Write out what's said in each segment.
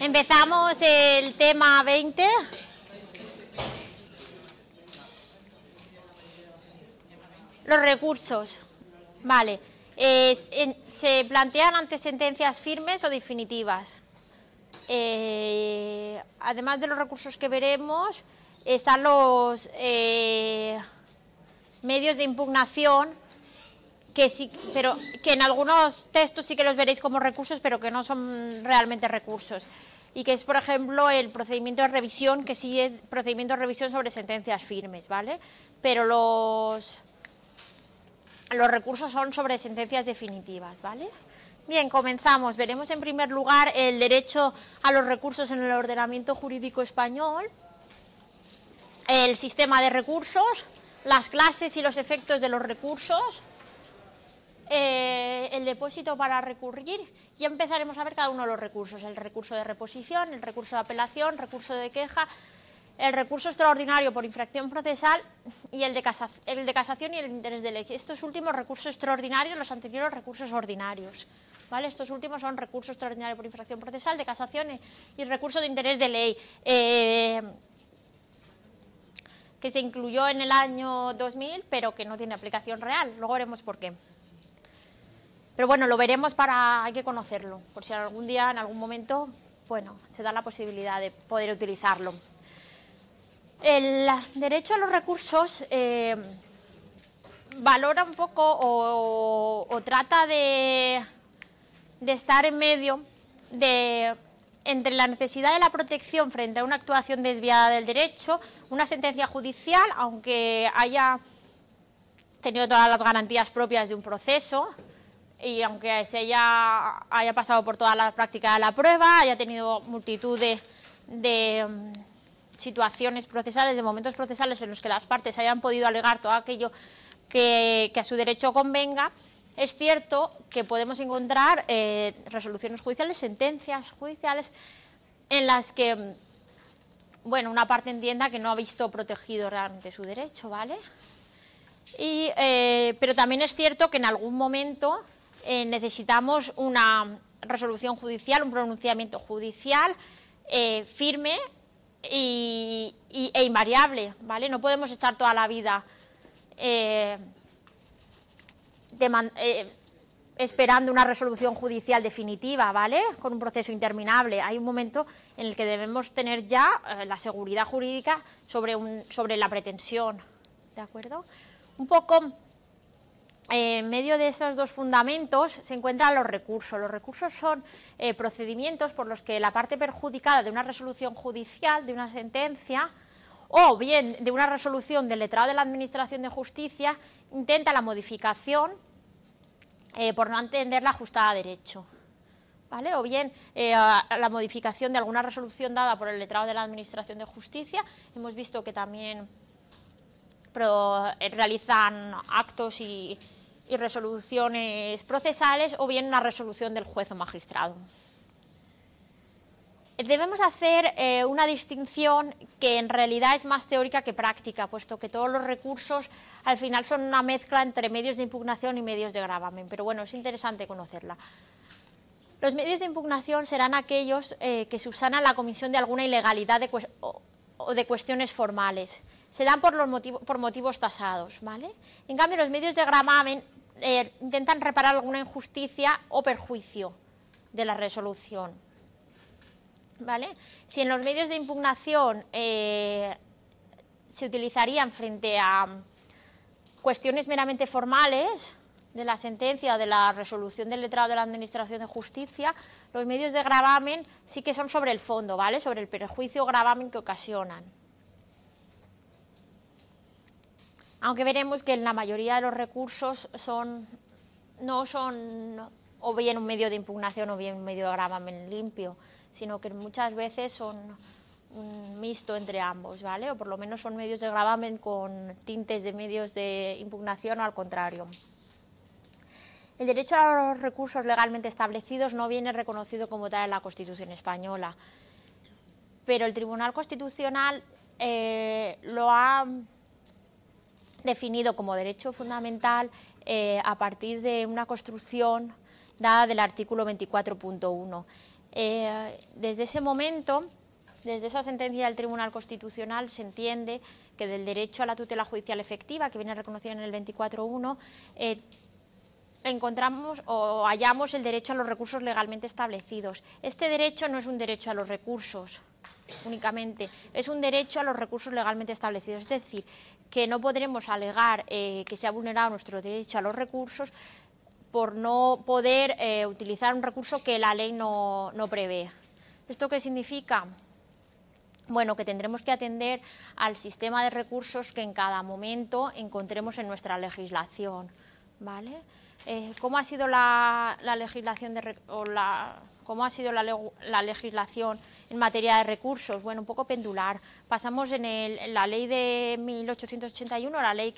Empezamos el tema 20. Los recursos. Vale. se plantean ante sentencias firmes o definitivas. Eh, además de los recursos que veremos, están los eh, medios de impugnación que sí, pero que en algunos textos sí que los veréis como recursos, pero que no son realmente recursos. Y que es, por ejemplo, el procedimiento de revisión, que sí es procedimiento de revisión sobre sentencias firmes, ¿vale? Pero los, los recursos son sobre sentencias definitivas, ¿vale? Bien, comenzamos. Veremos en primer lugar el derecho a los recursos en el ordenamiento jurídico español, el sistema de recursos, las clases y los efectos de los recursos, eh, el depósito para recurrir y empezaremos a ver cada uno de los recursos, el recurso de reposición, el recurso de apelación, recurso de queja, el recurso extraordinario por infracción procesal y el de, el de casación y el interés de ley. Estos últimos recursos extraordinarios, los anteriores recursos ordinarios. ¿Vale? Estos últimos son recurso extraordinario por infracción procesal, de casación y, recurso de interés de ley. Eh, que se incluyó en el año 2000, pero que no tiene aplicación real. Luego veremos por qué. Pero bueno, lo veremos para, hay que conocerlo, por si algún día, en algún momento, bueno, se da la posibilidad de poder utilizarlo. El derecho a los recursos eh, valora un poco o, trata de, de, estar en medio de entre la necesidad de la protección frente a una actuación desviada del derecho, una sentencia judicial, aunque haya tenido todas las garantías propias de un proceso, y aunque se haya, haya pasado por toda la práctica de la prueba, haya tenido multitud de, mm, situaciones procesales, de momentos procesales en los que las partes hayan podido alegar todo aquello que, a su derecho convenga, es cierto que podemos encontrar eh, resoluciones judiciales, sentencias judiciales, en las que, mm, bueno, una parte entienda que no ha visto protegido realmente su derecho, ¿vale? Y, eh, pero también es cierto que en algún momento eh, necesitamos una resolución judicial, un pronunciamiento judicial eh, firme y, e invariable, ¿vale? No podemos estar toda la vida eh, esperando una resolución judicial definitiva, ¿vale? Con un proceso interminable. Hay un momento en el que debemos tener ya la seguridad jurídica sobre, un, sobre la pretensión, ¿de acuerdo? Un poco en medio de esos dos fundamentos se encuentran los recursos. Los recursos son eh, procedimientos por los que la parte perjudicada de una resolución judicial, de una sentencia, o bien de una resolución del letrado de la Administración de Justicia, intenta la modificación eh, por no entenderla ajustada a derecho. ¿Vale? O bien eh, la modificación de alguna resolución dada por el letrado de la Administración de Justicia. Hemos visto que también realizan actos y, y resoluciones procesales o bien una resolución del juez o magistrado. Debemos hacer eh, una distinción que en realidad es más teórica que práctica, puesto que todos los recursos al final son una mezcla entre medios de impugnación y medios de gravamen, pero bueno, es interesante conocerla. Los medios de impugnación serán aquellos eh, que subsanan la comisión de alguna ilegalidad o, de cuestiones formales. Serán por, los por motivos tasados, ¿vale? En cambio, los medios de gravamen eh, intentan reparar alguna injusticia o perjuicio de la resolución. ¿Vale? Si en los medios de impugnación eh, se utilizarían frente a cuestiones meramente formales de la sentencia o de la resolución del letrado de la Administración de Justicia, los medios de gravamen sí que son sobre el fondo, ¿vale? Sobre el perjuicio o gravamen que ocasionan. Aunque veremos que en la mayoría de los recursos son, no son o bien un medio de impugnación o bien un medio de gravamen limpio, sino que muchas veces son un mixto entre ambos, ¿vale? O por lo menos son medios de gravamen con tintes de medios de impugnación o al contrario. El derecho a los recursos legalmente establecidos no viene reconocido como tal en la Constitución española, pero el Tribunal Constitucional eh, lo ha definido como derecho fundamental eh, a partir de una construcción dada del artículo 24.1. Eh, desde ese momento, desde esa sentencia del Tribunal Constitucional, se entiende que del derecho a la tutela judicial efectiva, que viene reconocido en el 24.1, eh, encontramos o hallamos el derecho a los recursos legalmente establecidos. Este derecho no es un derecho a los recursos únicamente, es un derecho a los recursos legalmente establecidos. Es decir, que no podremos alegar eh, que se ha vulnerado nuestro derecho a los recursos por no poder eh, utilizar un recurso que la ley no, no prevé. ¿Esto qué significa? Bueno, que tendremos que atender al sistema de recursos que en cada momento encontremos en nuestra legislación. ¿vale? Eh, ¿Cómo ha sido la, legislación de, o la, cómo ha sido la, legislación en materia de recursos? Bueno, un poco pendular. Pasamos en, la ley de 1881, la ley,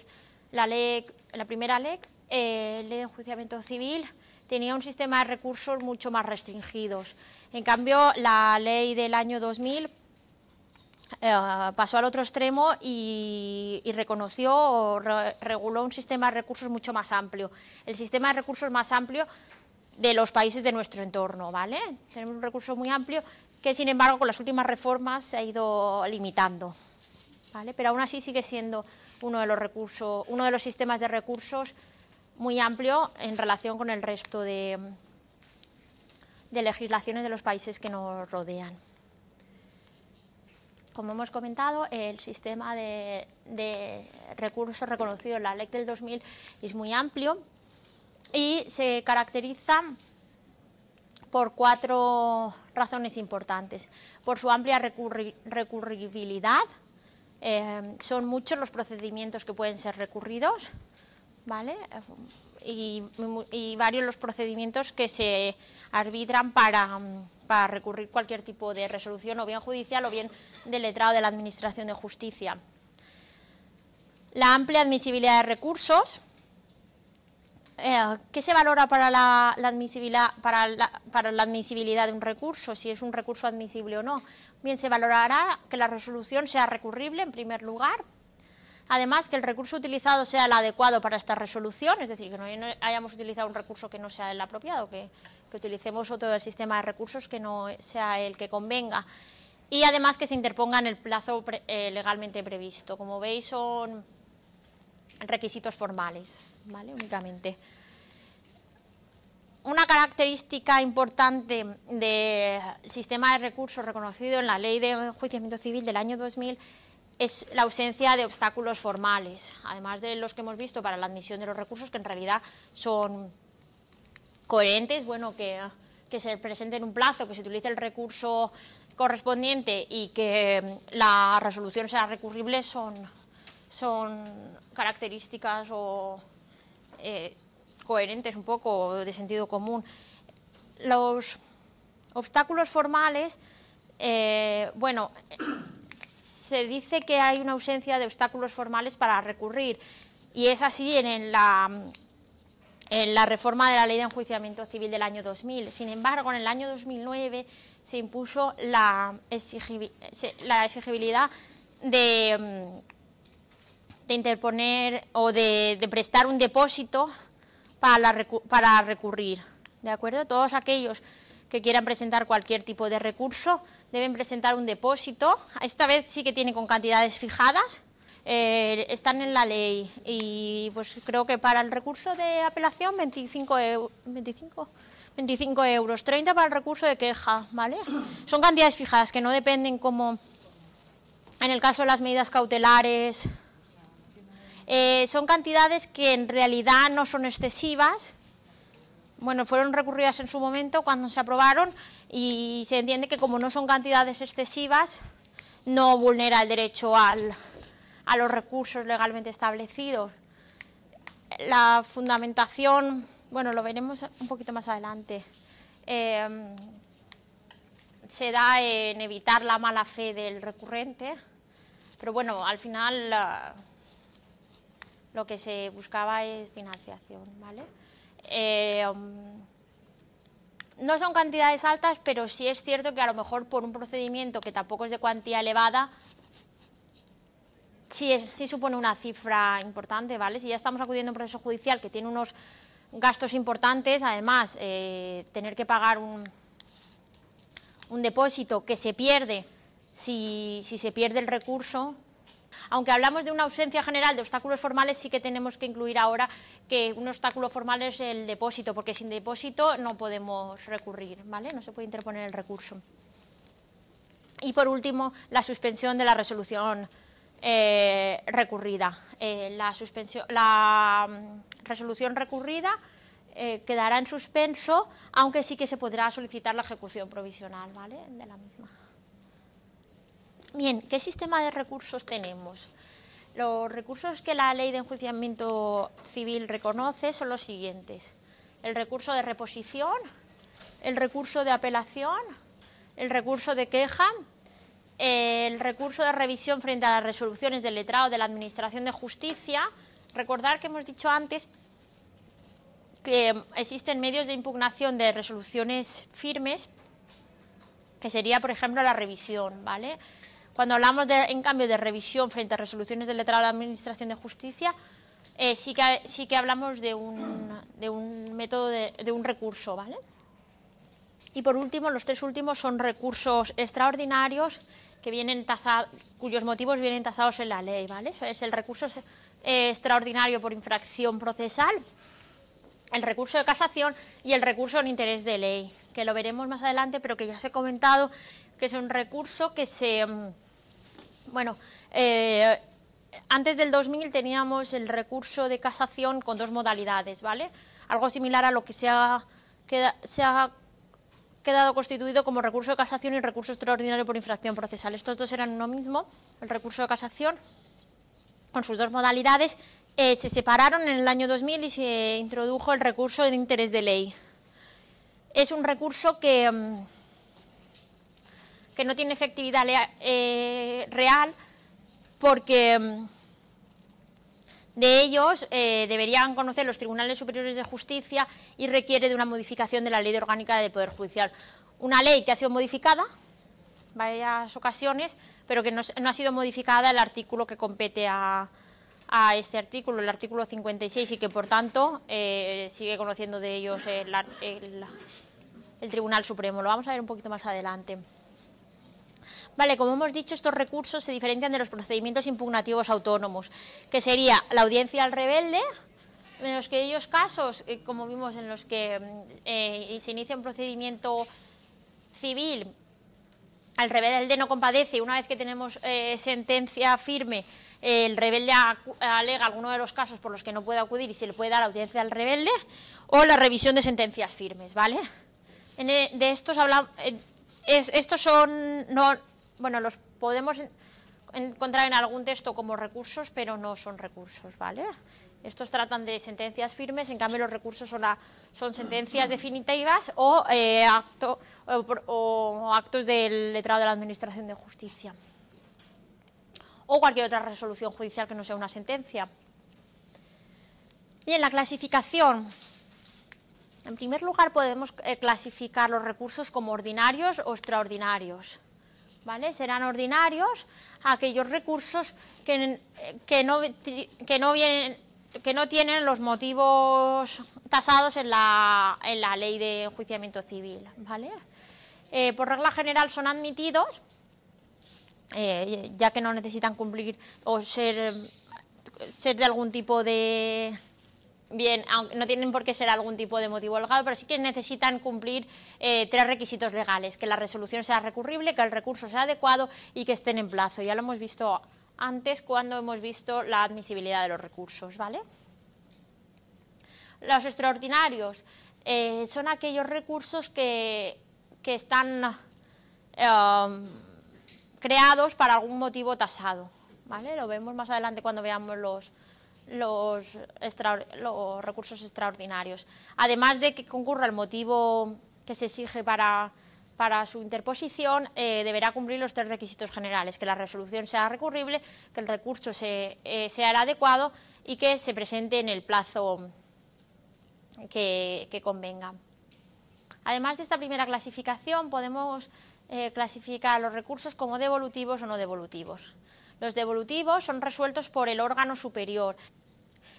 la ley, la primera ley, eh, ley de enjuiciamiento civil, tenía un sistema de recursos mucho más restringidos. En cambio, la ley del año 2000 eh, pasó al otro extremo y, reconoció o reguló un sistema de recursos mucho más amplio. El sistema de recursos más amplio de los países de nuestro entorno, ¿vale? Tenemos un recurso muy amplio que, sin embargo, con las últimas reformas se ha ido limitando, ¿vale? Pero aún así sigue siendo uno de los recursos, uno de los sistemas de recursos muy amplio en relación con el resto de, de legislaciones de los países que nos rodean. Como hemos comentado, el sistema de, recursos reconocido en la ley del 2000 es muy amplio y se caracteriza por cuatro razones importantes. Por su amplia recurribilidad, eh, son muchos los procedimientos que pueden ser recurridos, ¿vale? Y, y, varios los procedimientos que se arbitran para, para recurrir cualquier tipo de resolución, o bien judicial o bien del letrado de la Administración de Justicia. La amplia admisibilidad de recursos. Eh, ¿Qué se valora para, la, admisibilidad, para, para la admisibilidad de un recurso? Si es un recurso admisible o no. Bien, se valorará que la resolución sea recurrible en primer lugar, Además, que el recurso utilizado sea el adecuado para esta resolución, es decir, que no hayamos utilizado un recurso que no sea el apropiado, que, utilicemos otro del sistema de recursos que no sea el que convenga. Y además que se interponga en el plazo eh, legalmente previsto. Como veis, son requisitos formales, ¿vale? Únicamente. Una característica importante del sistema de recursos reconocido en la Ley de Enjuiciamiento Civil del año 2000 es la ausencia de obstáculos formales, además de los que hemos visto para la admisión de los recursos, que en realidad son coherentes, bueno, que, se presente en un plazo, que se utilice el recurso correspondiente y que la resolución sea recurrible son, son características o eh, coherentes un poco de sentido común. Los obstáculos formales, eh, bueno, se dice que hay una ausencia de obstáculos formales para recurrir y es así en, la, en la reforma de la Ley de Enjuiciamiento Civil del año 2000. Sin embargo, en el año 2009 se impuso la, exigibilidad de, de, interponer o de, prestar un depósito para, para recurrir. ¿De acuerdo? Todos aquellos que quieran presentar cualquier tipo de recurso deben presentar un depósito. Esta vez sí que tiene con cantidades fijadas, eh, están en la ley y pues creo que para el recurso de apelación 25, 25, 25 euros, 30 para el recurso de queja, ¿vale? Son cantidades fijadas que no dependen como en el caso de las medidas cautelares. Eh, son cantidades que en realidad no son excesivas, bueno, fueron recurridas en su momento cuando se aprobaron y se entiende que como no son cantidades excesivas, no vulnera el derecho a los recursos legalmente establecidos. La fundamentación, bueno, lo veremos un poquito más adelante, eh, se da en evitar la mala fe del recurrente, pero bueno, al final lo que se buscaba es financiación, ¿vale? Eh, no son cantidades altas, pero sí es cierto que a lo mejor por un procedimiento que tampoco es de cuantía elevada, sí, sí supone una cifra importante, ¿vale? Si ya estamos acudiendo a un proceso judicial que tiene unos gastos importantes, además eh, tener que pagar un, un, depósito que se pierde si se pierde el recurso, aunque hablamos de una ausencia general de obstáculos formales, sí que tenemos que incluir ahora que un obstáculo formal es el depósito, porque sin depósito no podemos recurrir, ¿vale? No se puede interponer el recurso. Y por último, la suspensión de la resolución eh, recurrida. Eh, la, mm, resolución recurrida eh, quedará en suspenso, aunque sí que se podrá solicitar la ejecución provisional ¿vale? de la misma. Bien, ¿qué sistema de recursos tenemos? Los recursos que la ley de enjuiciamiento civil reconoce son los siguientes. El recurso de reposición, el recurso de apelación, el recurso de queja, el recurso de revisión frente a las resoluciones del letrado de la Administración de Justicia. Recordar que hemos dicho antes que existen medios de impugnación de resoluciones firmes, que sería, por ejemplo, la revisión, ¿vale? Cuando hablamos, de, en cambio, de revisión frente a resoluciones del letrado de la Administración de Justicia, eh, sí, que, sí que hablamos de un, de un método, de, un recurso, ¿vale? Y por último, los tres últimos son recursos extraordinarios que vienen tasados, cuyos motivos vienen tasados en la ley, ¿vale? Es el recurso eh, extraordinario por infracción procesal, el recurso de casación y el recurso en interés de ley, que lo veremos más adelante, pero que ya os he comentado que es un recurso que se mm, bueno, eh, antes del 2000 teníamos el recurso de casación con dos modalidades, ¿vale? Algo similar a lo que se ha, se ha quedado constituido como recurso de casación y recurso extraordinario por infracción procesal. Estos dos eran uno mismo, el recurso de casación, con sus dos modalidades, eh, se separaron en el año 2000 y se introdujo el recurso de interés de ley. Es un recurso que... Que no tiene efectividad eh, real porque mm, de ellos eh, deberían conocer los tribunales superiores de justicia y requiere de una modificación de la ley orgánica del Poder Judicial. Una ley que ha sido modificada varias ocasiones, pero que no, ha sido modificada el artículo que compete a, este artículo, el artículo 56, y que por tanto eh, sigue conociendo de ellos el Tribunal Supremo. Lo vamos a ver un poquito más adelante. Vale, como hemos dicho, estos recursos se diferencian de los procedimientos impugnativos autónomos, que sería la audiencia al rebelde, en los que ellos casos, eh, como vimos, en los que eh, se inicia un procedimiento civil, el rebelde no compadece una vez que tenemos eh, sentencia firme, el rebelde alega alguno de los casos por los que no puede acudir y se le puede dar audiencia al rebelde, o la revisión de sentencias firmes, ¿vale? de estos hablamos, estos son, no, bueno, los podemos encontrar en algún texto como recursos, pero no son recursos, ¿vale? Estos tratan de sentencias firmes, en cambio los recursos son, sentencias definitivas o, eh, o, actos del letrado de la Administración de Justicia. O cualquier otra resolución judicial que no sea una sentencia. Bien, la clasificación. En primer lugar, podemos eh, clasificar los recursos como ordinarios o extraordinarios. ¿Vale? Serán ordinarios aquellos recursos que, no, que, no, vienen, que no tienen los motivos tasados en la, en la ley de enjuiciamiento civil, ¿vale? Eh, por regla general son admitidos, eh, ya que no necesitan cumplir o ser de algún tipo de bien, no tienen por qué ser algún tipo de motivo legal, pero sí que necesitan cumplir eh, tres requisitos legales, que la resolución sea recurrible, que el recurso sea adecuado y que estén en plazo. Ya lo hemos visto antes cuando hemos visto la admisibilidad de los recursos, ¿vale? Los extraordinarios eh, son aquellos recursos que, están eh, creados para algún motivo tasado, ¿vale? Lo vemos más adelante cuando veamos los, los, recursos extraordinarios. Además de que concurra el motivo que se exige para, su interposición, eh, deberá cumplir los tres requisitos generales, que la resolución sea recurrible, que el recurso eh, sea el adecuado y que se presente en el plazo que, convenga. Además de esta primera clasificación, podemos eh, clasificar los recursos como devolutivos o no devolutivos. Los devolutivos son resueltos por el órgano superior.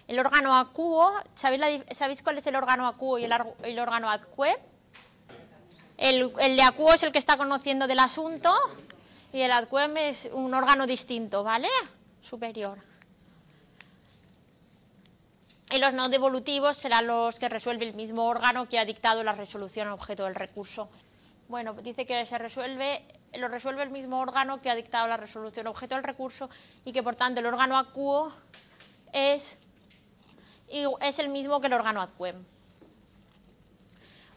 El órgano acuo, ¿sabéis, cuál es el órgano acuo y el, órgano adcue? El, de acuo es el que está conociendo del asunto y el adquem es un órgano distinto, ¿vale? Superior. Y los no devolutivos serán los que resuelve el mismo órgano que ha dictado la resolución objeto del recurso. Bueno, dice que se resuelve, lo resuelve el mismo órgano que ha dictado la resolución objeto del recurso y que por tanto el órgano acuo es, es el mismo que el órgano adquem.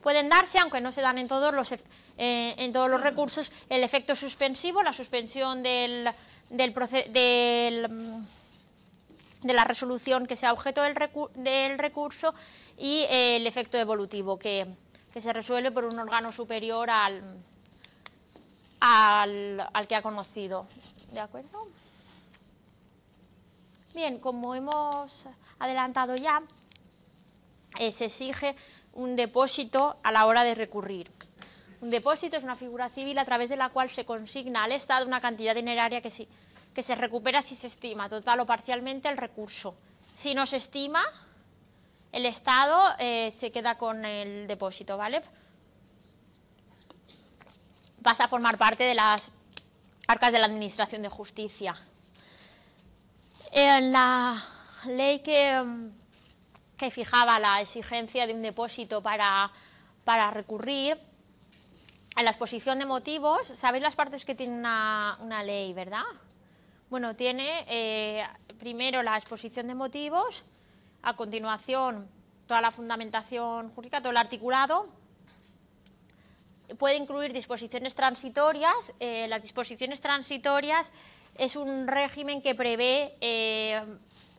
Pueden darse, aunque no se dan en todos los, eh, en todos los recursos, el efecto suspensivo, la suspensión del, del, del de la resolución que sea objeto del, recurso y eh, el efecto evolutivo que, se resuelve por un órgano superior al, al, que ha conocido. ¿De acuerdo? Bien, como hemos adelantado ya, eh, se exige un depósito a la hora de recurrir. Un depósito es una figura civil a través de la cual se consigna al Estado una cantidad dineraria que, sí, que se recupera si se estima total o parcialmente el recurso. Si no se estima, el Estado eh, se queda con el depósito, ¿vale? Pasa a formar parte de las arcas de la Administración de Justicia. En la ley que, que fijaba la exigencia de un depósito para, para recurrir, en la exposición de motivos, ¿sabéis las partes que tiene una, una ley, verdad? Bueno, tiene eh, primero la exposición de motivos, a continuación toda la fundamentación jurídica, todo el articulado. Puede incluir disposiciones transitorias. Eh, las disposiciones transitorias es un régimen que prevé eh,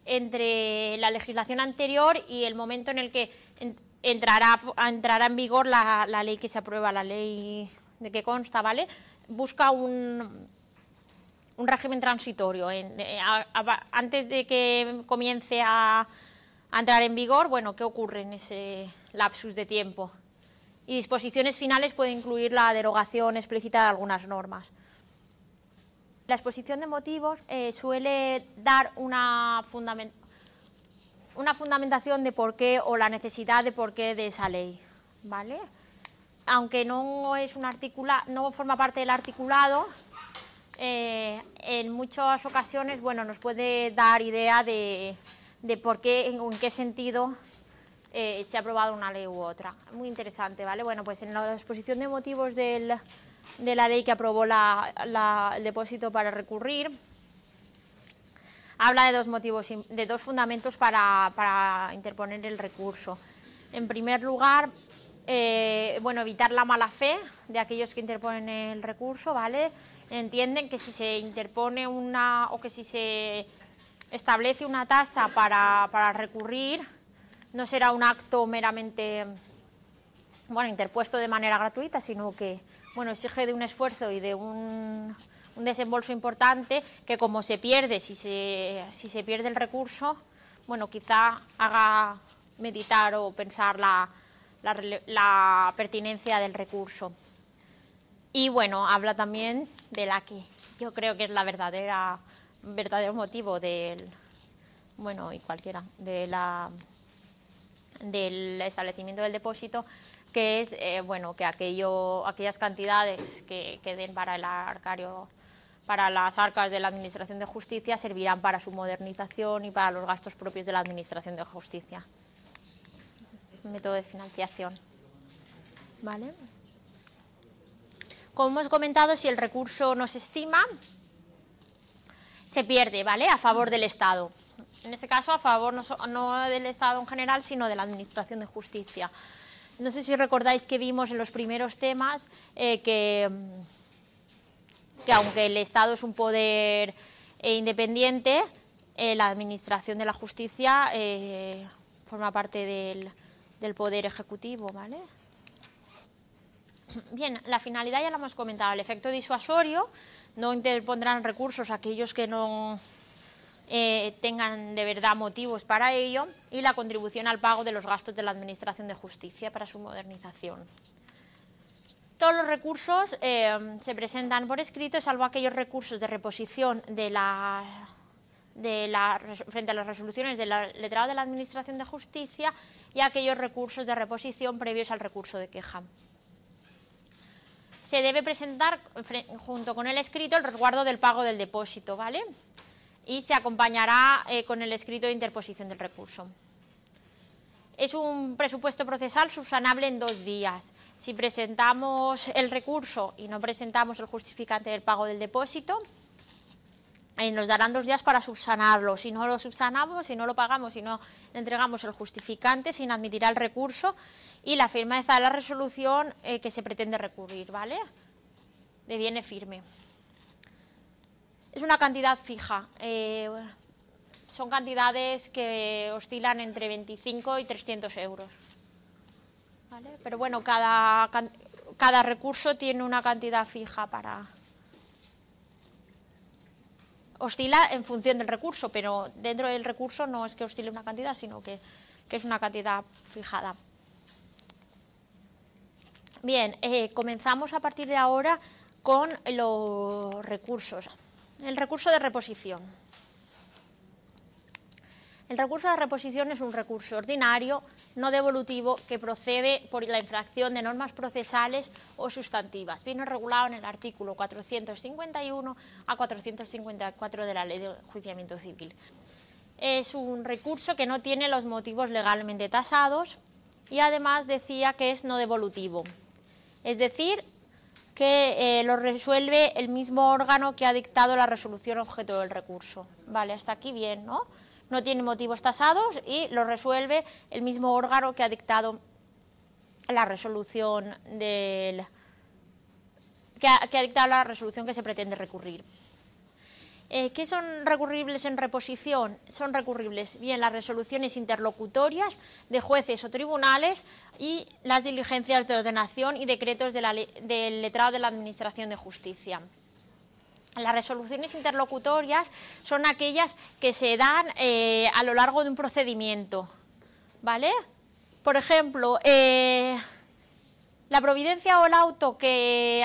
entre la legislación anterior y el momento en el que entrará, entrará en vigor la, ley que se aprueba, la ley de que consta, ¿vale? Busca un, un régimen transitorio. Eh, antes de que comience a, entrar en vigor, bueno, ¿qué ocurre en ese lapsus de tiempo? Y disposiciones finales puede incluir la derogación explícita de algunas normas. La exposición de motivos eh, suele dar una, una fundamentación de por qué o la necesidad de por qué de esa ley, ¿vale? Aunque no es un articula, no forma parte del articulado, eh, en muchas ocasiones bueno, nos puede dar idea de, por qué, en, en qué sentido eh, se ha aprobado una ley u otra. Muy interesante, ¿vale? Bueno, pues en la exposición de motivos de la ley que aprobó la, el depósito para recurrir, habla de dos motivos, de dos fundamentos para, para interponer el recurso. En primer lugar, eh, bueno, evitar la mala fe de aquellos que interponen el recurso, ¿vale? entienden que si se interpone una o que si se establece una tasa para, recurrir, no será un acto meramente bueno, interpuesto de manera gratuita, sino que bueno, exige de un esfuerzo y de un, desembolso importante que como se pierde, si se, si se pierde el recurso, bueno, quizá haga meditar o pensar la, la pertinencia del recurso. Y bueno, habla también de la que yo creo que es la verdadera verdadero motivo del bueno y cualquiera de la del establecimiento del depósito que es eh, bueno que aquello aquellas cantidades que queden para el arcario para las arcas de la Administración de Justicia servirán para su modernización y para los gastos propios de la Administración de Justicia. Método de financiación. ¿Vale? Como hemos comentado, si el recurso no se estima, se pierde, ¿vale? A favor del Estado. En este caso, a favor no, del Estado en general, sino de la Administración de Justicia. No sé si recordáis que vimos en los primeros temas eh, que, que, aunque el Estado es un poder eh, independiente, eh, la Administración de la Justicia forma parte del, del Poder Ejecutivo, ¿vale? Bien, la finalidad ya la hemos comentado, el efecto disuasorio, no interpondrán recursos aquellos que no eh, tengan de verdad motivos para ello y la contribución al pago de los gastos de la Administración de Justicia para su modernización. Todos los recursos eh, se presentan por escrito, salvo aquellos recursos de reposición de la, de la, frente a las resoluciones del letrado de la Administración de Justicia y aquellos recursos de reposición previos al recurso de queja. Se debe presentar junto con el escrito el resguardo del pago del depósito, ¿vale? Y se acompañará eh, con el escrito de interposición del recurso. Es un presupuesto procesal subsanable en dos días. Si presentamos el recurso y no presentamos el justificante del pago del depósito, eh, nos darán dos días para subsanarlo. Si no lo subsanamos, si no lo pagamos, si no entregamos el justificante, se inadmitirá el recurso y la firma de la resolución eh, que se pretende recurrir, ¿vale? De viene firme. Es una cantidad fija. Eh, son cantidades que oscilan entre 25 y 300 euros. Pero bueno, cada, cada recurso tiene una cantidad fija para, oscila en función del recurso, pero dentro del recurso no es que oscile una cantidad, sino que, es una cantidad fijada. Bien, eh, comenzamos a partir de ahora con los recursos. El recurso de reposición. El recurso de reposición es un recurso ordinario, no devolutivo, que procede por la infracción de normas procesales o sustantivas. Viene regulado en el artículo 451 a 454 de la Ley de Juiciamiento Civil. Es un recurso que no tiene los motivos legalmente tasados y además decía que es no devolutivo. Es decir, que eh, lo resuelve el mismo órgano que ha dictado la resolución objeto del recurso. Vale, hasta aquí bien, ¿no? no tiene motivos tasados y lo resuelve el mismo órgano que ha dictado la resolución del que ha, dictado la resolución que se pretende recurrir. Eh, ¿Qué son recurribles en reposición? Son recurribles bien las resoluciones interlocutorias de jueces o tribunales y las diligencias de ordenación y decretos del letrado de la Administración de Justicia. Las resoluciones interlocutorias son aquellas que se dan eh, a lo largo de un procedimiento, ¿vale? Por ejemplo, eh, la providencia o el auto que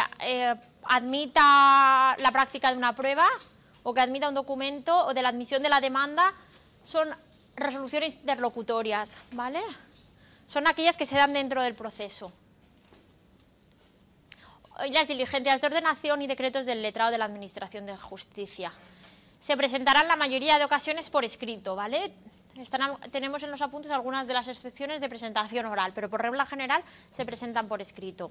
admita la práctica de una prueba o que admita un documento o de la admisión de la demanda son resoluciones interlocutorias, ¿vale? Son aquellas que se dan dentro del proceso las diligencias de ordenación y decretos del letrado de la Administración de Justicia. Se presentarán la mayoría de ocasiones por escrito, ¿vale? tenemos en los apuntes algunas de las excepciones de presentación oral, pero por regla general se presentan por escrito.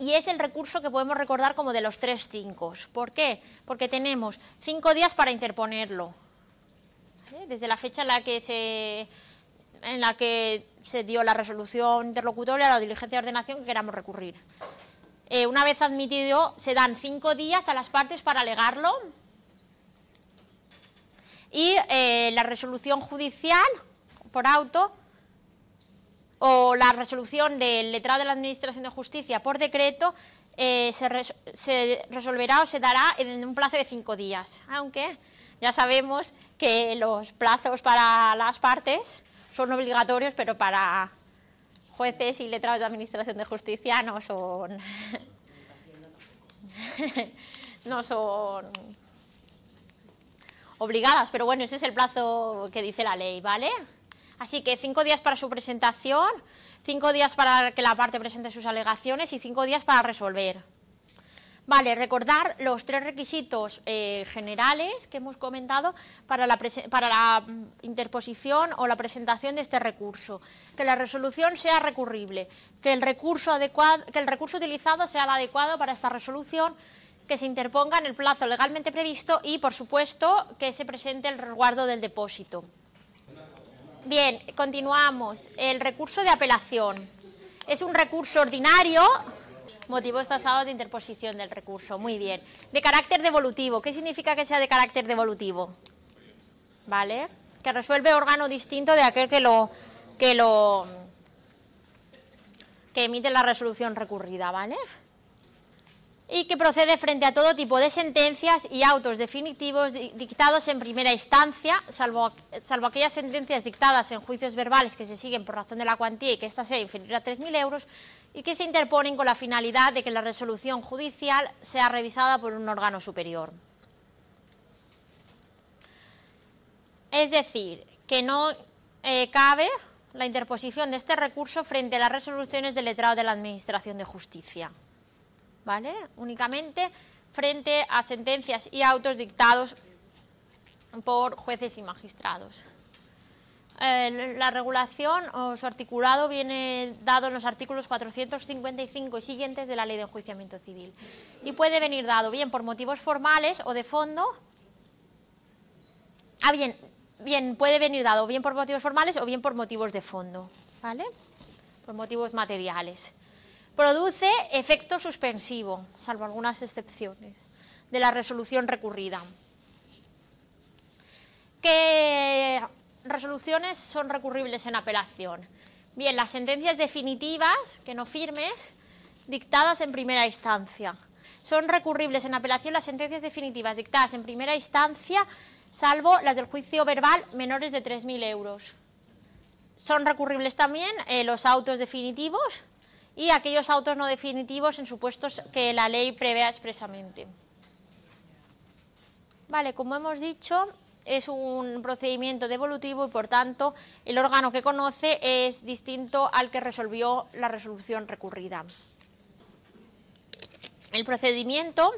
Y es el recurso que podemos recordar como de los tres cinco. ¿Por qué? Porque tenemos cinco días para interponerlo. Desde la fecha en la que se en la que se dio la resolución interlocutoria a la diligencia de ordenación que queramos recurrir. Eh, una vez admitido, se dan cinco días a las partes para alegarlo y eh, la resolución judicial por auto o la resolución del letrado de la Administración de Justicia por decreto eh, se, se, resolverá o se dará en un plazo de cinco días, aunque ya sabemos que los plazos para las partes son obligatorios, pero para jueces y letrados de Administración de Justicia no son... no son obligadas, pero bueno, ese es el plazo que dice la ley, ¿vale? Así que cinco días para su presentación, cinco días para que la parte presente sus alegaciones y cinco días para resolver. Vale, recordar los tres requisitos eh, generales que hemos comentado para la, para la mm, interposición o la presentación de este recurso. Que la resolución sea recurrible, que el recurso, adecuado, que el recurso utilizado sea el adecuado para esta resolución, que se interponga en el plazo legalmente previsto y, por supuesto, que se presente el resguardo del depósito. Bien, continuamos. El recurso de apelación. Es un recurso ordinario Motivos tasados de interposición del recurso. Muy bien. De carácter devolutivo. ¿Qué significa que sea de carácter devolutivo? ¿Vale? Que resuelve órgano distinto de aquel que lo que lo que emite la resolución recurrida, ¿vale? Y que procede frente a todo tipo de sentencias y autos definitivos dictados en primera instancia, salvo, aquellas sentencias dictadas en juicios verbales que se siguen por razón de la cuantía y que ésta sea inferior a 3.000 euros, y que se interponen con la finalidad de que la resolución judicial sea revisada por un órgano superior. Es decir, que no eh, cabe la interposición de este recurso frente a las resoluciones del letrado de la Administración de Justicia. ¿Vale? Únicamente frente a sentencias y autos dictados por jueces y magistrados. La regulación o su articulado viene dado en los artículos 455 y siguientes de la Ley de Enjuiciamiento Civil y puede venir dado bien por motivos formales o de fondo. Ah, bien, bien, puede venir dado bien por motivos formales o bien por motivos de fondo, ¿vale? Por motivos materiales. Produce efecto suspensivo, salvo algunas excepciones, de la resolución recurrida. ¿Qué resoluciones son recurribles en apelación? Bien, las sentencias definitivas, que no firmes, dictadas en primera instancia. Son recurribles en apelación las sentencias definitivas dictadas en primera instancia salvo las del juicio verbal menores de 3.000 euros. Son recurribles también eh, los autos definitivos y aquellos autos no definitivos en supuestos que la ley prevea expresamente. Vale, como hemos dicho, es un procedimiento devolutivo y por tanto el órgano que conoce es distinto al que resolvió la resolución recurrida. El procedimiento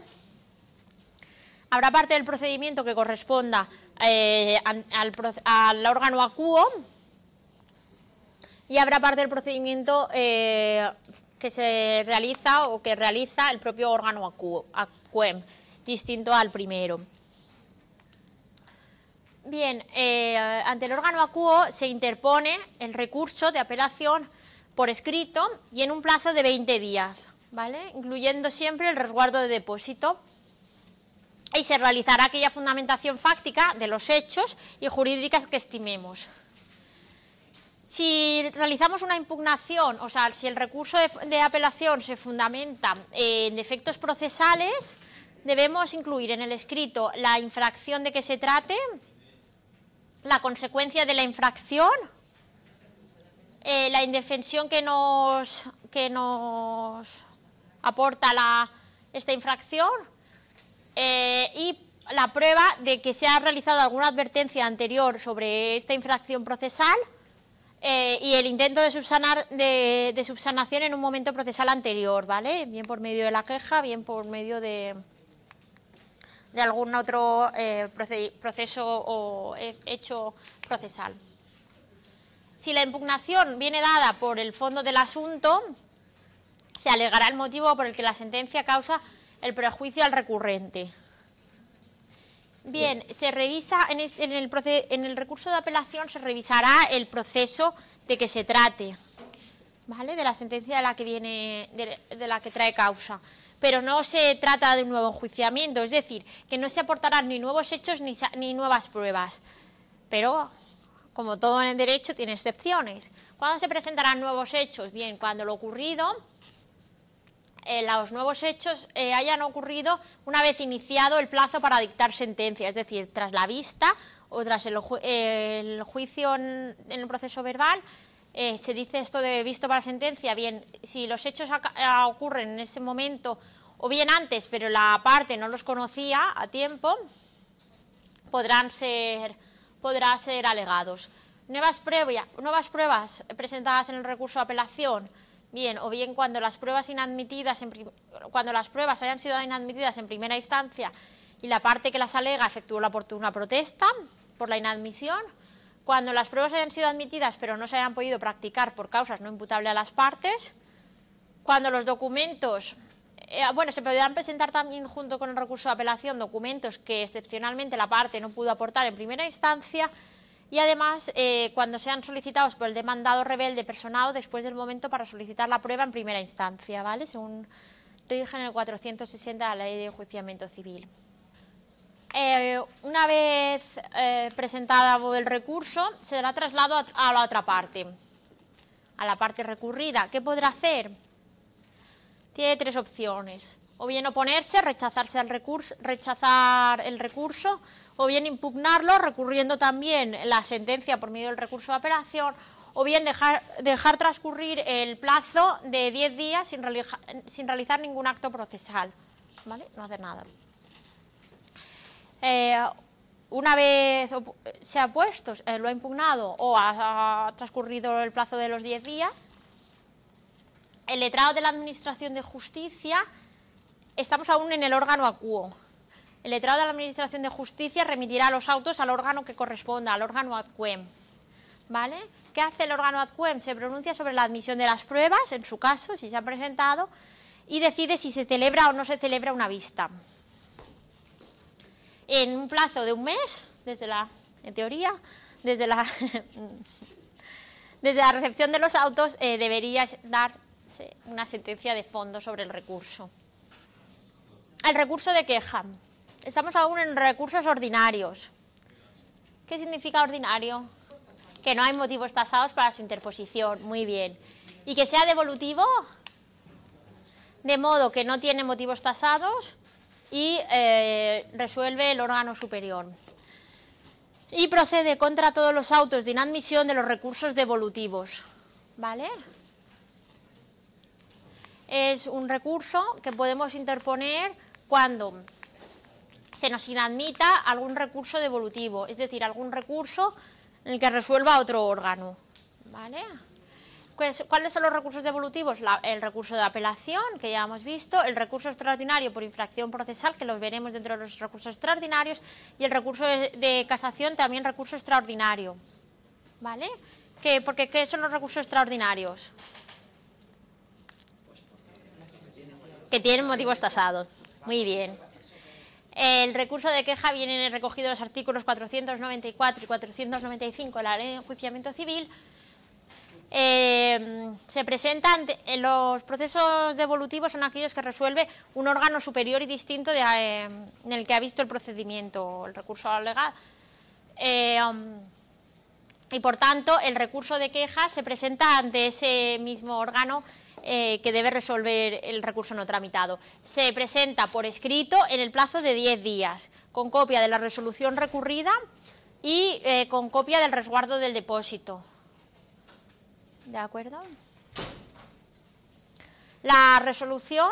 Habrá parte del procedimiento que corresponda eh, al, órgano acuo y habrá parte del procedimiento eh, que se realiza o que realiza el propio órgano acuem, distinto al primero. Bien, eh, ante el órgano acuo se interpone el recurso de apelación por escrito y en un plazo de 20 días, ¿vale? Incluyendo siempre el resguardo de depósito y se realizará aquella fundamentación fáctica de los hechos y jurídicas que estimemos. Si realizamos una impugnación, o sea, si el recurso de, apelación se fundamenta en defectos procesales, debemos incluir en el escrito la infracción de que se trate, la consecuencia de la infracción, eh, la indefensión que nos, que nos aporta esta infracción, eh, y la prueba de que se ha realizado alguna advertencia anterior sobre esta infracción procesal eh, y el intento de, subsanar, de, subsanación en un momento procesal anterior, ¿vale? Bien por medio de la queja, bien por medio de, de algún otro eh, proceso o hecho procesal. Si la impugnación viene dada por el fondo del asunto, se alegará el motivo por el que la sentencia causa el prejuicio al recurrente. Bien, se revisa en, el, recurso de apelación se revisará el proceso de que se trate, ¿vale? De la sentencia de la que viene, de, la que trae causa. Pero no se trata de un nuevo enjuiciamiento, es decir, que no se aportarán ni nuevos hechos ni, ni nuevas pruebas. Pero, como todo en el derecho, tiene excepciones. ¿Cuándo se presentarán nuevos hechos? Bien, cuando lo ocurrido eh, los nuevos hechos eh, hayan ocurrido una vez iniciado el plazo para dictar sentencia, es decir, tras la vista o tras el, juicio en, el proceso verbal. Eh, se dice esto de visto para sentencia, bien, si los hechos ocurren en ese momento o bien antes, pero la parte no los conocía a tiempo, podrán ser, podrán ser alegados. Nuevas, nuevas pruebas presentadas en el recurso de apelación bien, o bien cuando las pruebas inadmitidas, cuando las pruebas hayan sido inadmitidas en primera instancia y la parte que las alega efectuó la oportuna protesta por la inadmisión, cuando las pruebas hayan sido admitidas pero no se hayan podido practicar por causas no imputables a las partes, cuando los documentos, eh, bueno, se podrán presentar también junto con el recurso de apelación documentos que excepcionalmente la parte no pudo aportar en primera instancia, y además eh, cuando sean solicitados por el demandado rebelde personado después del momento para solicitar la prueba en primera instancia, ¿vale? Según rige en el 460 de la Ley de Enjuiciamiento Civil. Eh, una vez eh, presentado el recurso, se dará traslado a, la otra parte, a la parte recurrida. ¿Qué podrá hacer? Tiene tres opciones. O bien oponerse, rechazarse el recurso, rechazar el recurso, o bien impugnarlo recurriendo también la sentencia por medio del recurso de apelación, o bien dejar, dejar transcurrir el plazo de 10 días sin, realizar ningún acto procesal. ¿Vale? No hacer nada. Eh, una vez se ha puesto, eh, lo ha impugnado o ha, transcurrido el plazo de los 10 días, el letrado de la Administración de Justicia, estamos aún en el órgano acuo. El letrado de la Administración de Justicia remitirá los autos al órgano que corresponda, al órgano adquem. ¿Vale? ¿Qué hace el órgano adquem? Se pronuncia sobre la admisión de las pruebas, en su caso, si se ha presentado, y decide si se celebra o no se celebra una vista. En un plazo de un mes, desde la, en teoría, desde la, desde la recepción de los autos, eh, debería darse una sentencia de fondo sobre el recurso. El recurso de queja. Estamos aún en recursos ordinarios. ¿Qué significa ordinario? Que no hay motivos tasados para su interposición. Muy bien. ¿Y que sea devolutivo? De modo que no tiene motivos tasados y eh, resuelve el órgano superior. Y procede contra todos los autos de inadmisión de los recursos devolutivos. ¿Vale? Es un recurso que podemos interponer cuando se nos inadmita algún recurso devolutivo, es decir, algún recurso en el que resuelva otro órgano. ¿Vale? ¿Cuáles son los recursos devolutivos? el recurso de apelación, que ya hemos visto, el recurso extraordinario por infracción procesal, que los veremos dentro de los recursos extraordinarios, y el recurso de, casación, también recurso extraordinario. ¿Vale? ¿Qué, porque, ¿Qué son los recursos extraordinarios? Que tienen motivos tasados. Muy bien. El recurso de queja viene recogido en los artículos 494 y 495 de la Ley de Enjuiciamiento Civil. Eh, se presentan en los procesos devolutivos son aquellos que resuelve un órgano superior y distinto de, eh, en el que ha visto el procedimiento, el recurso legal. Eh, um, y por tanto, el recurso de queja se presenta ante ese mismo órgano eh, que debe resolver el recurso no tramitado. Se presenta por escrito en el plazo de 10 días, con copia de la resolución recurrida y eh, con copia del resguardo del depósito. ¿De acuerdo? La resolución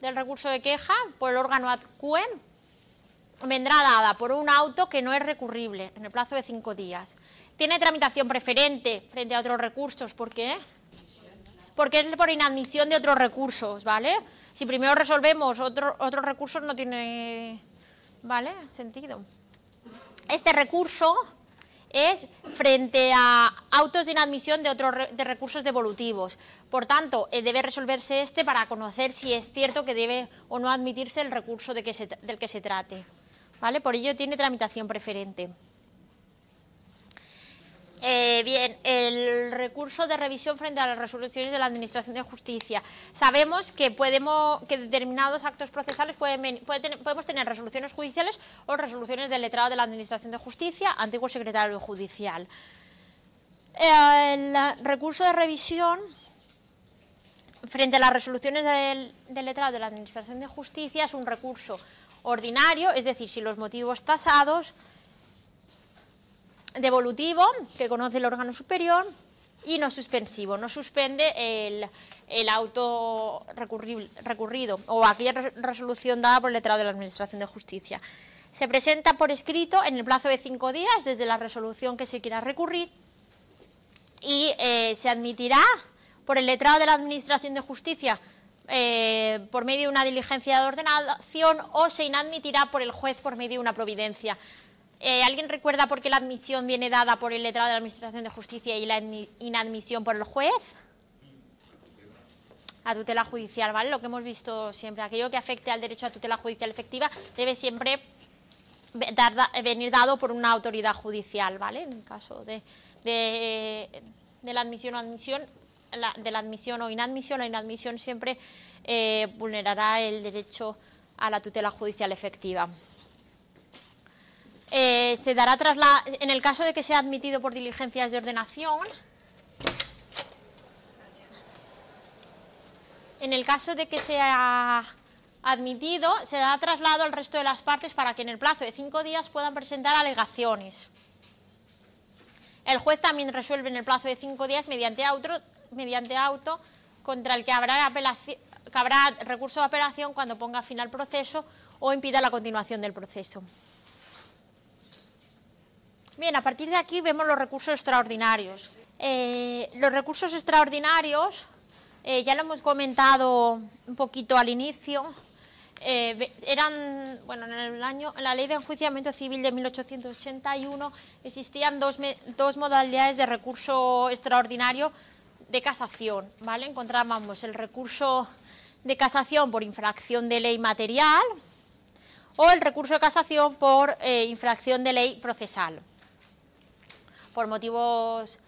del recurso de queja por el órgano ADCUEM vendrá dada por un auto que no es recurrible en el plazo de cinco días. Tiene tramitación preferente frente a otros recursos. ¿Por qué? Porque es por inadmisión de otros recursos, ¿vale? Si primero resolvemos otro, otros recursos no tiene, ¿vale? Sentido. Este recurso es frente a autos de inadmisión de otros de recursos devolutivos. Por tanto, eh, debe resolverse este para conocer si es cierto que debe o no admitirse el recurso de que del que se trate. ¿Vale? Por ello tiene tramitación preferente. Eh, bien, el recurso de revisión frente a las resoluciones de la Administración de Justicia. Sabemos que podemos que determinados actos procesales pueden, podemos tener resoluciones judiciales o resoluciones del letrado de la Administración de Justicia, antiguo secretario judicial. El recurso de revisión frente a las resoluciones del, del letrado de la Administración de Justicia es un recurso ordinario, es decir, si los motivos tasados devolutivo, que conoce el órgano superior, y no suspensivo, no suspende el, auto recurrido o aquella resolución dada por el letrado de la Administración de Justicia. Se presenta por escrito en el plazo de cinco días desde la resolución que se quiera recurrir y eh, se admitirá por el letrado de la Administración de Justicia eh, por medio de una diligencia de ordenación o se inadmitirá por el juez por medio de una providencia. Eh, ¿Alguien recuerda por qué la admisión viene dada por el letrado de la Administración de Justicia y la inadmisión por el juez? A tutela judicial, ¿vale? Lo que hemos visto siempre, aquello que afecte al derecho a tutela judicial efectiva debe siempre venir dado por una autoridad judicial, ¿vale? En el caso de, la admisión o admisión, de la admisión o inadmisión, la inadmisión siempre eh, vulnerará el derecho a la tutela judicial efectiva. Eh, se dará tras en el caso de que sea admitido por diligencias de ordenación, en el caso de que sea admitido, se dará traslado al resto de las partes para que en el plazo de cinco días puedan presentar alegaciones. El juez también resuelve en el plazo de cinco días mediante auto, mediante auto contra el que habrá, apelación, que habrá recurso de apelación cuando ponga fin al proceso o impida la continuación del proceso. Bien, a partir de aquí vemos los recursos extraordinarios. Eh, los recursos extraordinarios, eh, ya lo hemos comentado un poquito al inicio, eh, eran, bueno, en el año, en la ley de enjuiciamiento civil de 1881 existían dos, modalidades de recurso extraordinario de casación, ¿vale? Encontrábamos el recurso de casación por infracción de ley material o el recurso de casación por infracción de ley procesal por motivos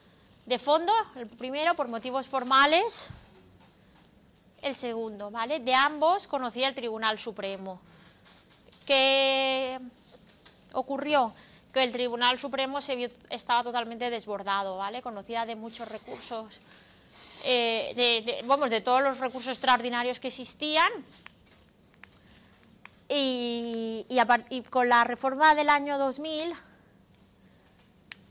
de fondo, el primero por motivos formales, el segundo, ¿vale? De ambos conocía el Tribunal Supremo. ¿Qué ocurrió? Que el Tribunal Supremo se estaba totalmente desbordado, ¿vale? Conocía de muchos recursos, eh, de, vamos, de todos los recursos extraordinarios que existían. Y, y con la reforma del año 2000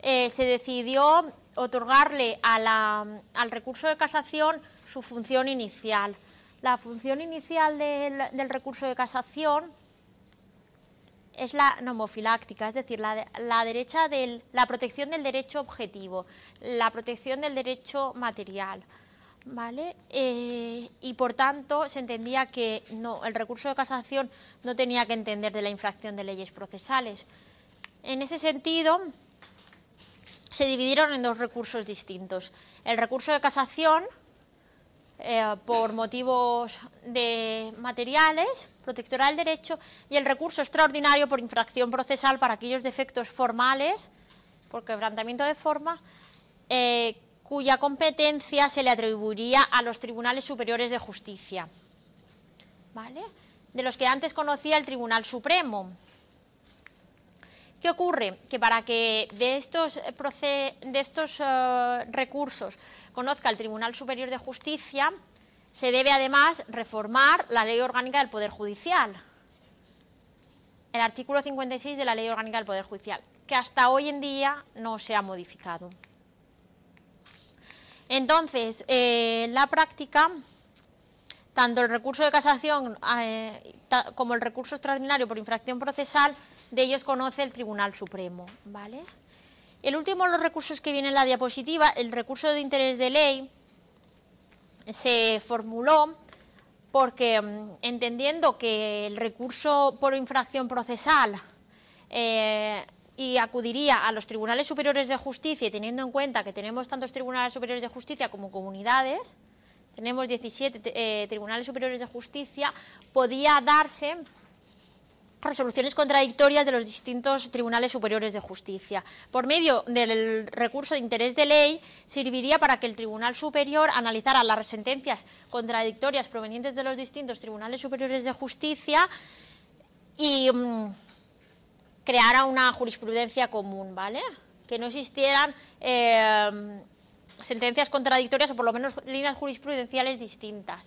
eh, se decidió otorgarle al recurso de casación su función inicial. La función inicial del, recurso de casación es la nomofiláctica, es decir, la, protección del derecho objetivo, la protección del derecho material. ¿Vale? Eh, y por tanto se entendía que el recurso de casación no tenía que entender de la infracción de leyes procesales. En ese sentido, se dividieron en dos recursos distintos. El recurso de casación, eh, por motivos de materiales, protectora del derecho, y el recurso extraordinario por infracción procesal para aquellos defectos formales, por quebrantamiento de forma, eh, cuya competencia se le atribuiría a los tribunales superiores de justicia, ¿vale? de los que antes conocía el Tribunal Supremo. ¿Qué ocurre? Que para que de estos, eh, eh, recursos conozca el Tribunal Superior de Justicia, se debe además reformar la Ley Orgánica del Poder Judicial, el artículo 56 de la Ley Orgánica del Poder Judicial, que hasta hoy en día no se ha modificado. Entonces, eh, la práctica, tanto el recurso de casación como el recurso extraordinario por infracción procesal de ellos conoce el Tribunal Supremo, ¿vale? El último de los recursos que viene en la diapositiva, el recurso de interés de ley, se formuló porque mm, entendiendo que el recurso por infracción procesal eh, y acudiría a los tribunales superiores de justicia y teniendo en cuenta que tenemos tantos tribunales superiores de justicia como comunidades, tenemos 17 eh, tribunales superiores de justicia, podía darse resoluciones contradictorias de los distintos tribunales superiores de justicia. Por medio del recurso de interés de ley, serviría para que el Tribunal Superior analizara las sentencias contradictorias provenientes de los distintos tribunales superiores de justicia y mm, creara una jurisprudencia común, ¿vale? Que no existieran eh, sentencias contradictorias o por lo menos líneas jurisprudenciales distintas,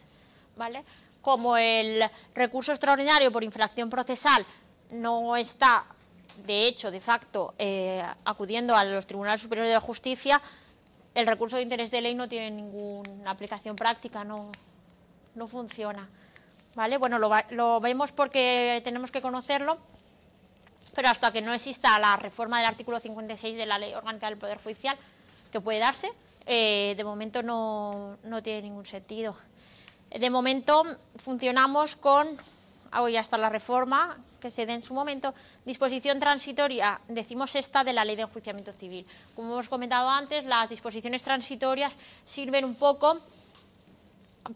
¿vale? Como el recurso extraordinario por infracción procesal no está, de hecho, de facto, eh, acudiendo a los tribunales superiores de justicia, el recurso de interés de ley no tiene ninguna aplicación práctica, no, no funciona. ¿Vale? Bueno, lo, lo vemos porque tenemos que conocerlo, pero hasta que no exista la reforma del artículo 56 de la Ley Orgánica del Poder Judicial, que puede darse, eh, de momento no, no tiene ningún sentido. De momento funcionamos con, hoy hasta la reforma que se dé en su momento, disposición transitoria, decimos esta, de la ley de enjuiciamiento civil. Como hemos comentado antes, las disposiciones transitorias sirven un poco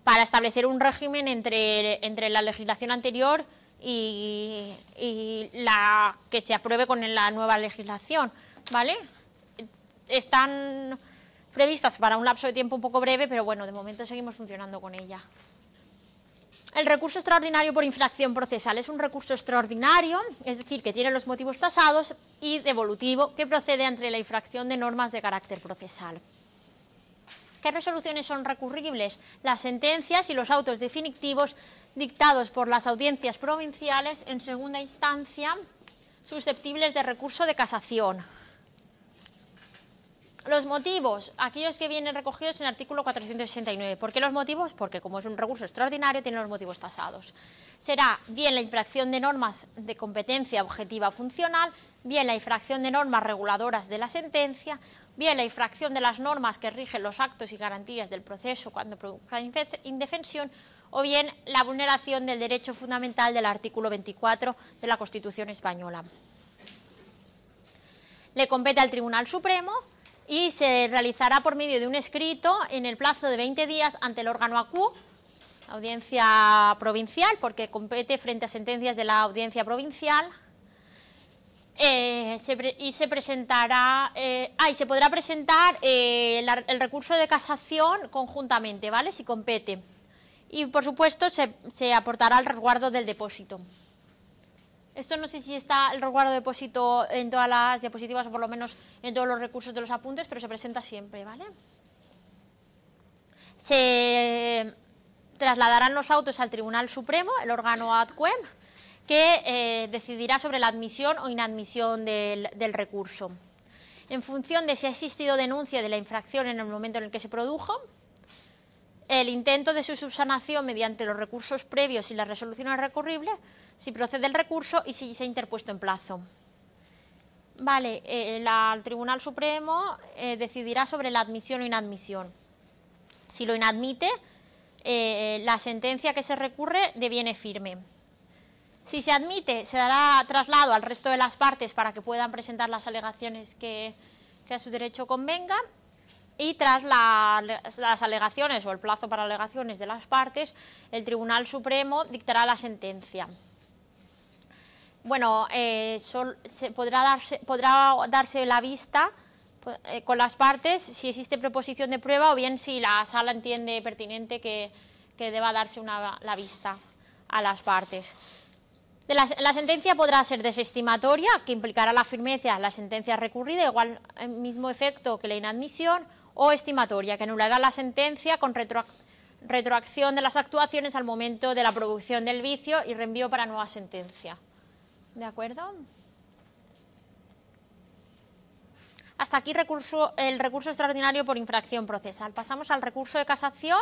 para establecer un régimen entre, entre la legislación anterior y, y, la que se apruebe con la nueva legislación, ¿vale? Están previstas para un lapso de tiempo un poco breve, pero bueno, de momento seguimos funcionando con ella. El recurso extraordinario por infracción procesal es un recurso extraordinario, es decir, que tiene los motivos tasados y devolutivo, que procede entre la infracción de normas de carácter procesal. ¿Qué resoluciones son recurribles? Las sentencias y los autos definitivos dictados por las audiencias provinciales en segunda instancia susceptibles de recurso de casación. Los motivos, aquellos que vienen recogidos en el artículo 469. ¿Por qué los motivos? Porque como es un recurso extraordinario, tiene los motivos tasados. Será bien la infracción de normas de competencia objetiva funcional, bien la infracción de normas reguladoras de la sentencia, bien la infracción de las normas que rigen los actos y garantías del proceso cuando produzca indefensión, o bien la vulneración del derecho fundamental del artículo 24 de la Constitución española. Le compete al Tribunal Supremo y se realizará por medio de un escrito en el plazo de 20 días ante el órgano ACU, audiencia provincial, porque compete frente a sentencias de la audiencia provincial. Eh, y se presentará, eh, ah, se podrá presentar eh, el recurso de casación conjuntamente, ¿vale? Si compete. Y por supuesto se, se aportará el resguardo del depósito. Esto no sé si está el resguardo de depósito en todas las diapositivas o por lo menos en todos los recursos de los apuntes, pero se presenta siempre, ¿vale? Se trasladarán los autos al Tribunal Supremo, el órgano ADCUEM, que eh, decidirá sobre la admisión o inadmisión del, del recurso. En función de si ha existido denuncia de la infracción en el momento en el que se produjo, el intento de su subsanación mediante los recursos previos y la resolución es recurrible, si procede el recurso y si se ha interpuesto en plazo. Vale, eh, el Tribunal Supremo eh, decidirá sobre la admisión o inadmisión. Si lo inadmite, eh, la sentencia que se recurre deviene firme. Si se admite, se dará traslado al resto de las partes para que puedan presentar las alegaciones que a su derecho convenga y tras las alegaciones o el plazo para alegaciones de las partes, el Tribunal Supremo dictará la sentencia. Bueno, eh, se podrá, darse, podrá darse la vista eh, con las partes si existe proposición de prueba o bien si la sala entiende pertinente que, deba darse la vista a las partes. la, sentencia podrá ser desestimatoria, que implicará la firmeza de la sentencia recurrida, igual el mismo efecto que la inadmisión, o estimatoria, que anulará la sentencia con retroacción de las actuaciones al momento de la producción del vicio y reenvío para nueva sentencia. ¿De acuerdo? Hasta aquí recurso, el recurso extraordinario por infracción procesal. Pasamos al recurso de casación.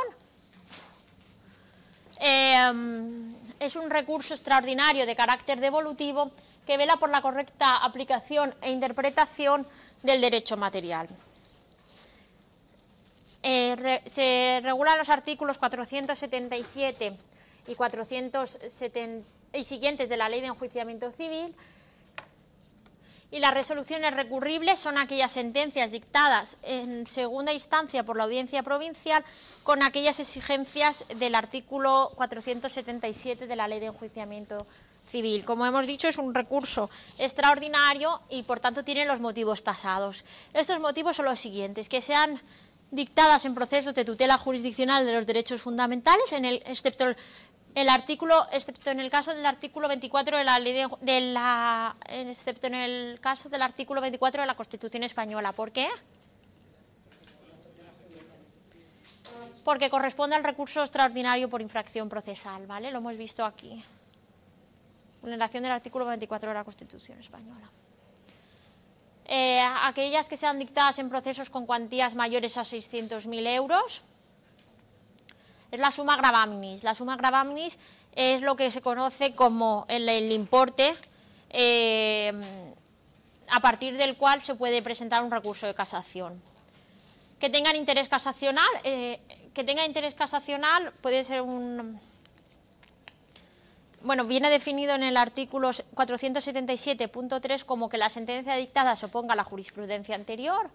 Em, es un recurso extraordinario de carácter devolutivo que vela por la correcta aplicación e interpretación del derecho material. Eh, se regulan los artículos 477 y 470 y siguientes de la Ley de Enjuiciamiento Civil. Y las resoluciones recurribles son aquellas sentencias dictadas en segunda instancia por la Audiencia Provincial con aquellas exigencias del artículo 477 de la Ley de Enjuiciamiento Civil. Como hemos dicho, es un recurso extraordinario y, por tanto, tiene los motivos tasados. Estos motivos son los siguientes, que sean dictadas en procesos de tutela jurisdiccional de los derechos fundamentales, en el, excepto el, artículo, excepto en el caso del artículo 24 de la ley de, la, excepto en el caso del artículo 24 de la Constitución española. ¿Por qué? Porque corresponde al recurso extraordinario por infracción procesal, ¿vale? Lo hemos visto aquí. Vulneración del artículo 24 de la Constitución española. Eh, aquellas que sean dictadas en procesos con cuantías mayores a 600.000 euros. Es la suma gravaminis. La suma gravaminis es lo que se conoce como el, importe eh, a partir del cual se puede presentar un recurso de casación. Que tengan interés casacional, eh, que tenga interés casacional puede ser un bueno, viene definido en el artículo 477.3 como que la sentencia dictada se oponga a la jurisprudencia anterior,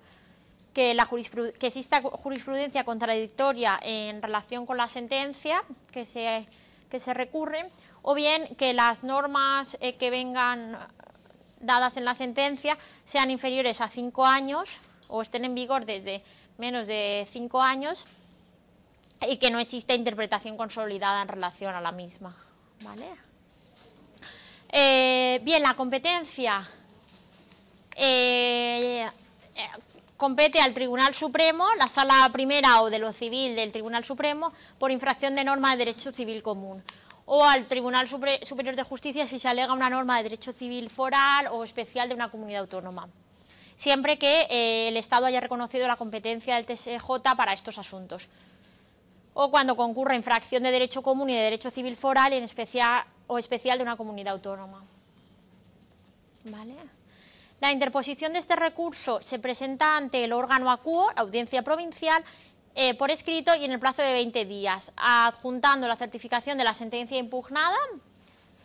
que, la que exista jurisprudencia contradictoria en relación con la sentencia que se, que se recurre, o bien que las normas eh, que vengan dadas en la sentencia sean inferiores a cinco años o estén en vigor desde menos de cinco años y que no exista interpretación consolidada en relación a la misma. ¿Vale? Eh, bien, la competencia eh, compete al Tribunal Supremo, la Sala Primera o de lo Civil del Tribunal Supremo, por infracción de norma de derecho civil común, o al Tribunal Superior de Justicia si se alega una norma de derecho civil foral o especial de una comunidad autónoma. siempre que eh, el Estado haya reconocido la competencia del TSJ para estos asuntos. O cuando concurra infracción de derecho común y de derecho civil foral en especial, o especial de una comunidad autónoma. ¿Vale? La interposición de este recurso se presenta ante el órgano acuo, audiencia provincial, eh, por escrito y en el plazo de 20 días, adjuntando la certificación de la sentencia impugnada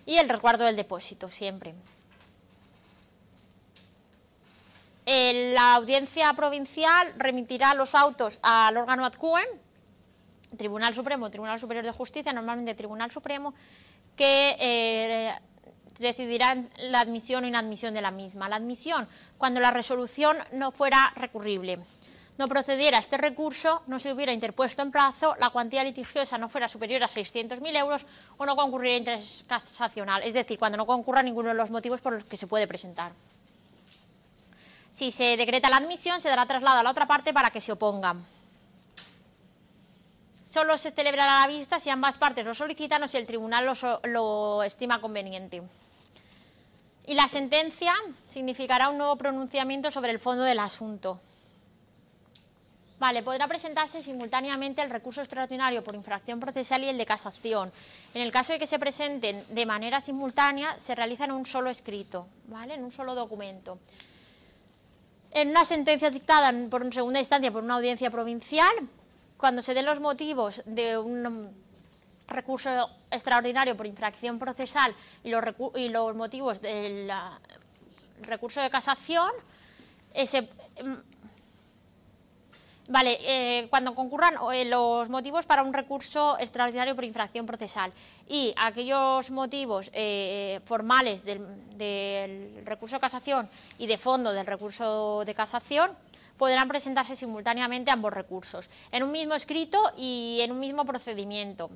y el resguardo del depósito, siempre. la audiencia provincial remitirá los autos al órgano adcuen, Tribunal Supremo, Tribunal Superior de Justicia, normalmente Tribunal Supremo, que eh, decidirán la admisión o inadmisión de la misma. La admisión, cuando la resolución no fuera recurrible. No procediera este recurso, no se hubiera interpuesto en plazo, la cuantía litigiosa no fuera superior a 600.000 euros o no concurriera interés casacional, es decir, cuando no concurra ninguno de los motivos por los que se puede presentar. Si se decreta la admisión, se dará traslado a la otra parte para que se opongan. Solo se celebrará la vista si ambas partes lo solicitan o si el tribunal lo estima conveniente. Y la sentencia significará un nuevo pronunciamiento sobre el fondo del asunto. Vale, podrá presentarse simultáneamente el recurso extraordinario por infracción procesal y el de casación. En el caso de que se presenten de manera simultánea, se realiza en un solo escrito, ¿vale? En un solo documento. En una sentencia dictada por segunda instancia por una audiencia provincial, cuando se den los motivos de un recurso extraordinario por infracción procesal y los, y los motivos del recurso de casación, ese, mm, Vale, eh, cuando concurran eh, los motivos para un recurso extraordinario por infracción procesal y aquellos motivos eh, formales del, del, recurso de casación y de fondo del recurso de casación podrán presentarse simultáneamente ambos recursos en un mismo escrito y en un mismo procedimiento.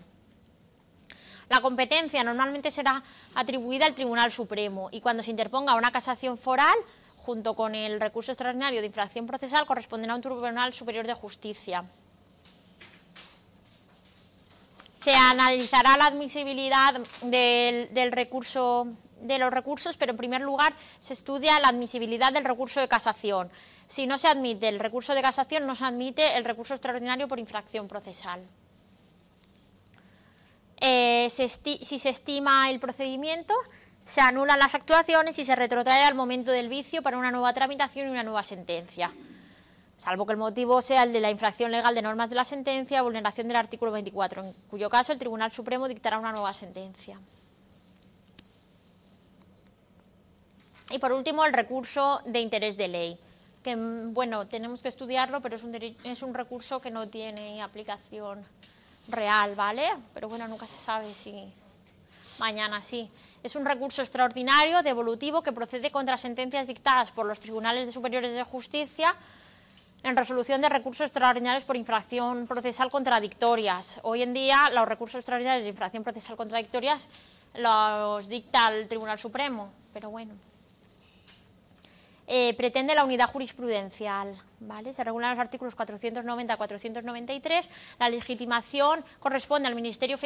La competencia normalmente será atribuida al Tribunal Supremo y cuando se interponga una casación foral, junto con el recurso extraordinario de infracción procesal, corresponderá a un Tribunal Superior de Justicia. Se analizará la admisibilidad de los recursos, pero en primer lugar se estudia la admisibilidad del recurso de casación. Si no se admite el recurso de casación, no se admite el recurso extraordinario por infracción procesal. Eh, si se estima el procedimiento, se anulan las actuaciones y se retrotrae al momento del vicio para una nueva tramitación y una nueva sentencia, salvo que el motivo sea el de la infracción legal de normas de la sentencia o vulneración del artículo 24, en cuyo caso el Tribunal Supremo dictará una nueva sentencia. Y por último, el recurso de interés de ley, que bueno, tenemos que estudiarlo, pero es un, es un recurso que no tiene aplicación real, ¿vale? Pero bueno, nunca se sabe si mañana sí. Es un recurso extraordinario, devolutivo, que procede contra sentencias dictadas por los tribunales superiores de justicia en resolución de recursos extraordinarios por infracción procesal contradictorias. Hoy en día los recursos extraordinarios de infracción procesal contradictorias los dicta el Tribunal Supremo, pero bueno. Eh, pretende la unidad jurisprudencial. ¿vale? Se regulan los artículos 490 a 493. La legitimación corresponde al Ministerio,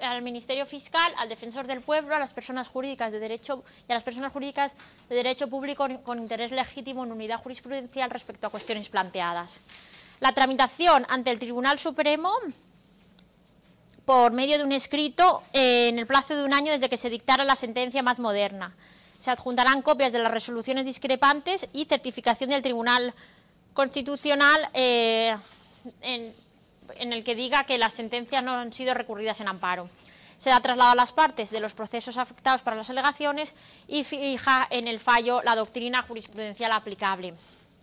al Ministerio Fiscal, al Defensor del Pueblo, a las personas jurídicas de derecho y a las personas jurídicas de derecho público con interés legítimo en unidad jurisprudencial respecto a cuestiones planteadas. La tramitación ante el Tribunal Supremo por medio de un escrito eh, en el plazo de un año desde que se dictara la sentencia más moderna. Se adjuntarán copias de las resoluciones discrepantes y certificación del Tribunal Constitucional eh, en, el que diga que las sentencias no han sido recurridas en amparo. Se da traslado a las partes de los procesos afectados para las alegaciones y fija en el fallo la doctrina jurisprudencial aplicable.